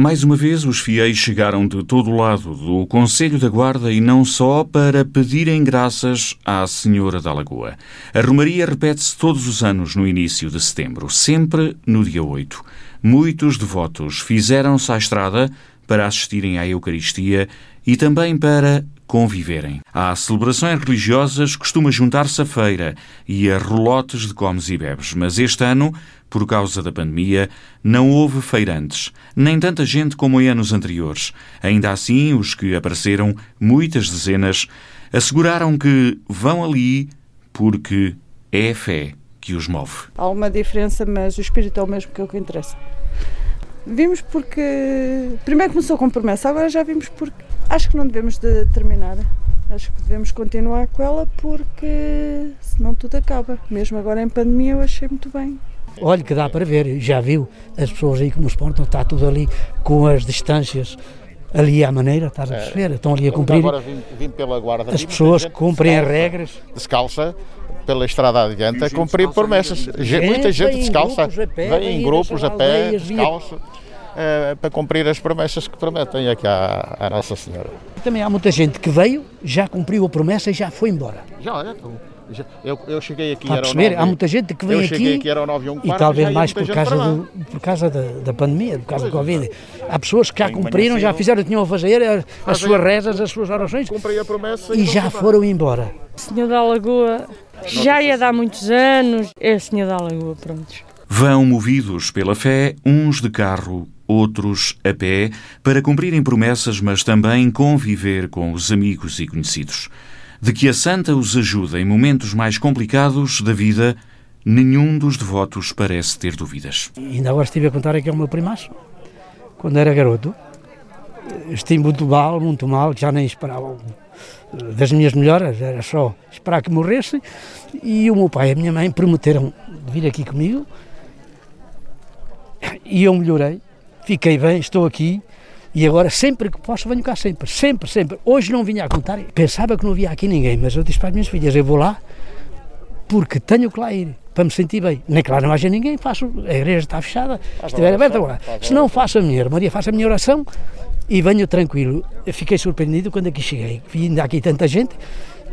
Mais uma vez, os fiéis chegaram de todo lado do Conselho da Guarda e não só para pedirem graças à Senhora da Lagoa. A Romaria repete-se todos os anos no início de setembro, sempre no dia 8. Muitos devotos fizeram-se à estrada para assistirem à Eucaristia e também para conviverem. Há celebrações religiosas, costuma juntar-se a feira e a rolotes de comes e bebes, mas este ano, por causa da pandemia, não houve feirantes, nem tanta gente como em anos anteriores. Ainda assim, os que apareceram, muitas dezenas, asseguraram que vão ali porque é a fé que os move. Há uma diferença, mas o espírito é o mesmo que é o que interessa. Vimos porque. Primeiro começou com promessa, agora já vimos porque. Acho que não devemos de terminar. Acho que devemos continuar com ela porque senão tudo acaba. Mesmo agora em pandemia eu achei muito bem. Olha que dá para ver, já viu as pessoas aí como se portam, está tudo ali com as distâncias ali à maneira, estás a perceber? Estão ali a cumprir. Agora vim, vim pela guarda. As pessoas cumprem as regras. Descalça, pela estrada adiante, a cumprir promessas. Muita gente descalça, vem em grupos a pé, aldeias, eh, para cumprir as promessas que prometem aqui à, à Nossa Senhora. Também há muita gente que veio, já cumpriu a promessa e já foi embora. Já, é, tu- já- eu, eu cheguei aqui, Está a era perceber? nove- Há muita gente que vem eu cheguei aqui aqui, era o 9 e um e quarto, talvez mais por causa, do, por causa da, da pandemia, por causa do Covid. Há pessoas que já cumpriram, já fizeram o que tinham a fazer, as, as suas rezas, as suas orações Cumpri a promessa e vão já foram embora. Senhor da Lagoa já ia dar muitos anos. É Senhor da Lagoa, pronto. Vão movidos pela fé, uns de carro, outros a pé, para cumprirem promessas, mas também conviver com os amigos e conhecidos. De que a Santa os ajuda em momentos mais complicados da vida, nenhum dos devotos parece ter dúvidas. Ainda agora estive a contar aqui ao meu primaço, quando era garoto. Estive muito mal, muito mal, já nem esperava das minhas melhoras, era só esperar que morresse. E o meu pai e a minha mãe prometeram vir aqui comigo. E eu melhorei, fiquei bem, estou aqui. E agora, sempre que posso, venho cá sempre, sempre, sempre. Hoje não vinha a contar, pensava que não havia aqui ninguém, mas eu disse para as minhas filhas: eu vou lá porque tenho que lá ir, para me sentir bem. Nem que lá não haja ninguém, faço, a igreja está fechada, se estiver aberta agora. Se não, faço a minha, Maria, faço a minha oração e venho tranquilo. Eu fiquei surpreendido quando aqui cheguei, vi ainda aqui tanta gente,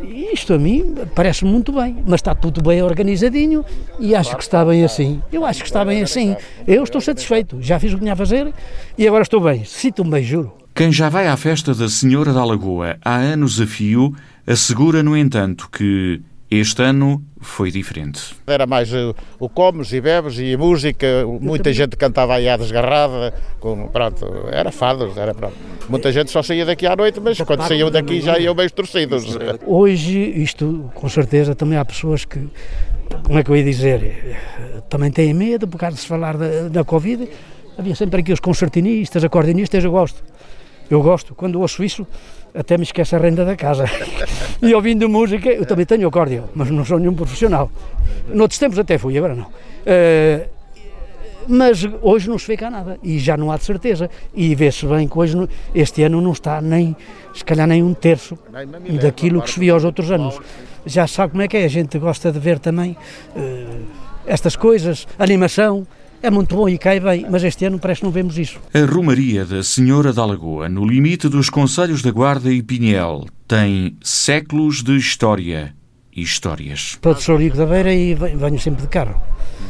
isto a mim parece muito bem, mas está tudo bem organizadinho e acho que está bem assim. Eu acho que está bem assim. Eu estou satisfeito, já fiz o que tinha a fazer e agora estou bem, sinto-me bem, juro. Quem já vai à festa da Senhora da Lagoa há anos a fio, assegura, no entanto, que este ano foi diferente. Era mais eh, o comes e bebes e a música, muita gente cantava aí à desgarrada, com, pronto, era fados, era pronto. Muita gente só saía daqui à noite, mas quando saíam daqui já iam bem torcidos. Hoje, isto, com certeza, também há pessoas que, como é que eu ia dizer, também têm medo por causa de se falar da, da Covid. Havia sempre aqui os concertinistas, acordeonistas, eu gosto. Eu gosto, quando ouço isso, até me esqueço a renda da casa. e ouvindo música, eu também tenho acordeão, mas não sou nenhum profissional. Noutros tempos até fui, agora não. Eh, mas hoje não se vê cá nada e já não há de certeza. E vê-se bem que hoje, não- este ano, não está nem, se calhar, nem um terço daquilo que se via aos outros anos. Já sabe como é que é, a gente gosta de ver também eh, estas coisas, animação, é muito bom e cai bem, mas este ano parece que não vemos isso. A Romaria da Senhora da Lagoa, no limite dos Conselhos da Guarda e Pinhel, tem séculos de história e histórias. Sou Rico da Beira e ve- venho sempre de carro.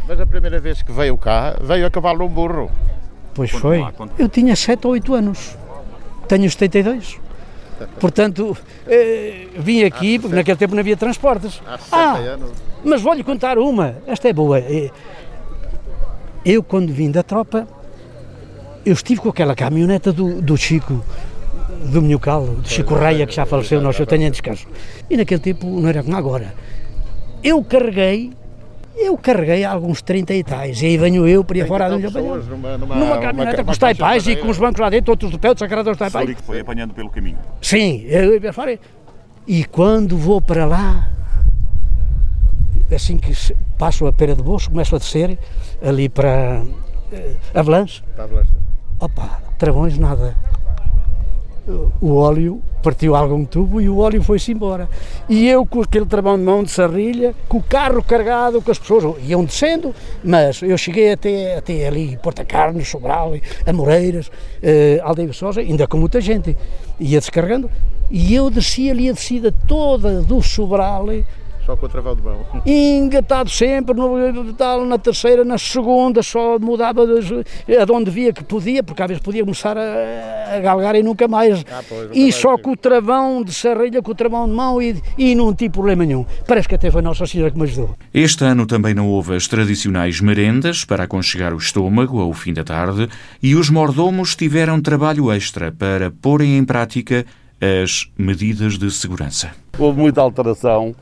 Mas a primeira vez que veio cá, veio a cavalo num burro. Pois foi. Eu tinha 7 ou 8 anos. Tenho 72. Portanto, eh, vim aqui, porque naquele tempo não havia transportes. Há 60 Ah, anos. mas vou-lhe contar uma. Esta é boa. Eh, Eu, quando vim da tropa, eu estive com aquela caminhoneta do, do Chico, do Minhocal, do Chico Reia, que já faleceu, nós eu tenho em descanso. E naquele tempo não era como agora. Eu carreguei, eu carreguei alguns 30 e tais, e aí venho eu para ir fora de pessoas numa, numa, numa uma caminhoneta ca- com os taipais e com os bancos lá dentro, outros de pé, outros sacados dos taipais. que foi apanhando pelo caminho. Sim, eu ia fora. E quando vou para lá, assim que passo a Pera de Bolso, começo a descer ali para eh, Avalanche, Tá, Blasco. opa, travões nada. O óleo partiu algum tubo e o óleo foi-se embora. E eu com aquele travão de mão de sarrilha, com o carro carregado, com as pessoas iam descendo, mas eu cheguei até, até ali, Porta Carnes, Sobral, Amoreiras, eh, Aldeia Viçosa, ainda com muita gente, ia descarregando, e eu desci ali a descida toda do Sobral, só com o travão de mão. Engatado sempre, no, tal, na terceira, na segunda, só mudava de, de onde via que podia, porque às vezes podia começar a, a galgar e nunca mais. Ah, pois, nunca e mais só com o travão de serrilha, com o travão de mão e, e não tive problema nenhum. Parece que até foi a Nossa Senhora que me ajudou. Este ano também não houve as tradicionais merendas para aconchegar o estômago ao fim da tarde e os mordomos tiveram trabalho extra para porem em prática as medidas de segurança. Houve muita alteração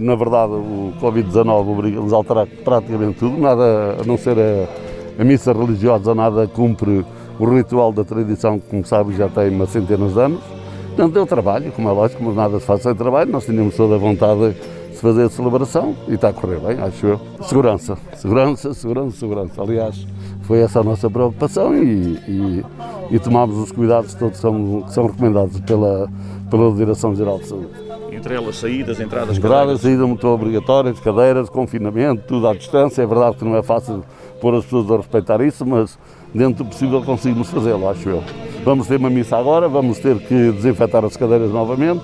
na verdade, o Covid-19 obriga-nos a alterar praticamente tudo, nada a não ser a, a missa religiosa, nada cumpre o ritual da tradição que, como sabe, já tem uma centenas de anos. Portanto, deu trabalho, como é lógico, mas nada se faz sem trabalho. Nós tínhamos toda a vontade de fazer a celebração e está a correr bem, acho eu. Segurança, segurança, segurança, segurança. Aliás, foi essa a nossa preocupação e, e, e tomámos os cuidados todos que são, que são recomendados pela, pela Direção-Geral de Saúde entre elas saídas, entradas, Entradas, saídas muito obrigatórias, cadeiras, confinamento, tudo à distância. É verdade que não é fácil pôr as pessoas a respeitar isso, mas dentro do possível conseguimos fazê-lo, acho eu. Vamos ter uma missa agora, vamos ter que desinfetar as cadeiras novamente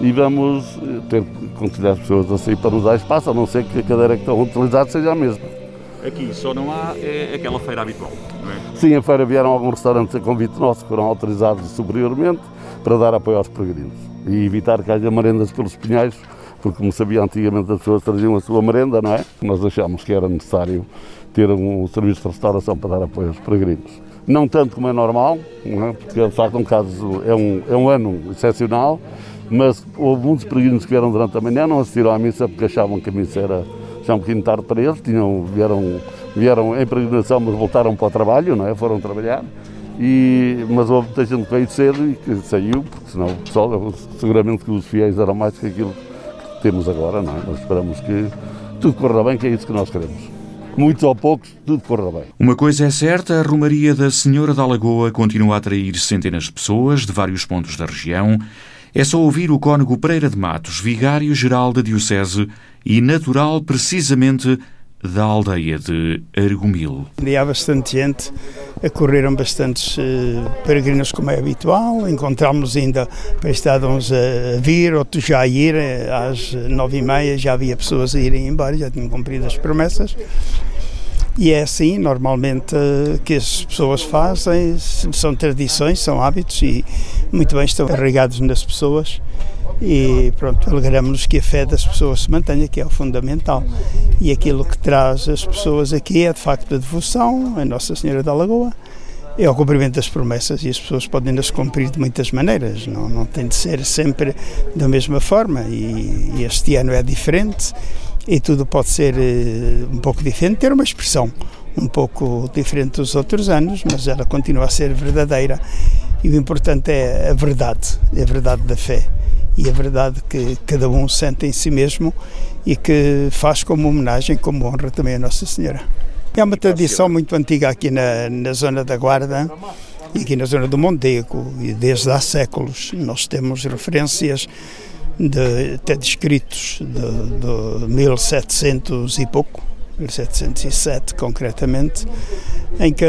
e vamos eh, ter que convidar as pessoas a sair para nos dar espaço, a não ser que a cadeira que estão a utilizar seja a mesma. Aqui só não há é aquela feira habitual, não é? Sim, a feira vieram alguns restaurantes a convite nosso que foram autorizados superiormente para dar apoio aos peregrinos e evitar que haja merendas pelos pinhais, porque como sabia antigamente as pessoas traziam a sua merenda, não é? Nós achámos que era necessário ter um serviço de restauração para dar apoio aos peregrinos. Não tanto como é normal, é? porque de facto um caso, é, um, é um ano excepcional, mas houve muitos peregrinos que vieram durante a manhã, não assistiram à missa porque achavam que a missa era já um bocadinho tarde para eles, tinham, vieram, vieram em peregrinação, mas voltaram para o trabalho, não é? foram trabalhar. E, mas houve muita gente que veio cedo e que saiu, porque senão o pessoal, seguramente que os fiéis eram mais que aquilo que temos agora, não é? Nós esperamos que tudo corra bem, que é isso que nós queremos. Muitos ou poucos, tudo corra bem. Uma coisa é certa, a Romaria da Senhora da Lagoa continua a atrair centenas de pessoas de vários pontos da região. É só ouvir o cônego Pereira de Matos, vigário-geral da Diocese e natural precisamente da aldeia de Argumil. Há bastante gente, correram bastantes uh, peregrinos como é habitual, encontramos ainda prestados a vir, outros já a ir, eh, às nove e meia já havia pessoas a irem embora, já tinham cumprido as promessas. E é assim, normalmente, eh, que as pessoas fazem, são tradições, são hábitos e muito bem estão arraigados nas pessoas. E pronto, alegramos-nos que a fé das pessoas se mantenha, que é o fundamental. E aquilo que traz as pessoas aqui é de facto a devoção a Nossa Senhora da Lagoa, é o cumprimento das promessas e as pessoas podem as cumprir de muitas maneiras, não, não tem de ser sempre da mesma forma. E, e este ano é diferente e tudo pode ser uh, um pouco diferente, ter uma expressão um pouco diferente dos outros anos, mas ela continua a ser verdadeira e o importante é a verdade, é a verdade da fé e a verdade que cada um sente em si mesmo e que faz como homenagem, como honra também a Nossa Senhora. É uma tradição muito antiga aqui na, na zona da Guarda e aqui na zona do Mondego, e desde há séculos nós temos referências de, até de escritos de, de 1700 e pouco, 1707 concretamente, em que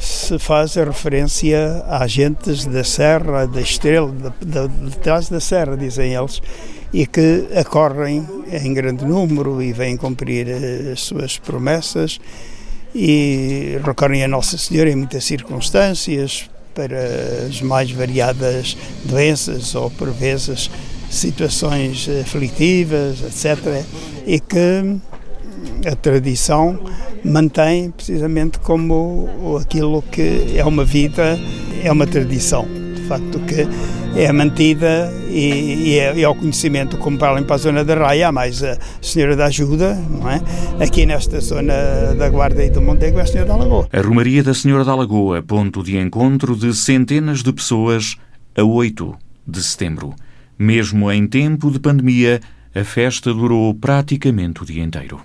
se faz a referência a agentes da Serra, da Estrela, de, de, de trás da Serra, dizem eles, e que acorrem em grande número e vêm cumprir eh, as suas promessas e recorrem a Nossa Senhora em muitas circunstâncias para as mais variadas doenças ou por vezes situações aflitivas, etc. E que a tradição mantém precisamente como aquilo que é uma vida, é uma tradição, de facto que é mantida e, e é, é o conhecimento, como para para a zona da Raia, há mais a Senhora da Ajuda, não é? Aqui nesta zona da Guarda e do Montego é a Senhora da Lagoa. A Romaria da Senhora da Lagoa, ponto de encontro de centenas de pessoas a 8 de setembro. Mesmo em tempo de pandemia, a festa durou praticamente o dia inteiro.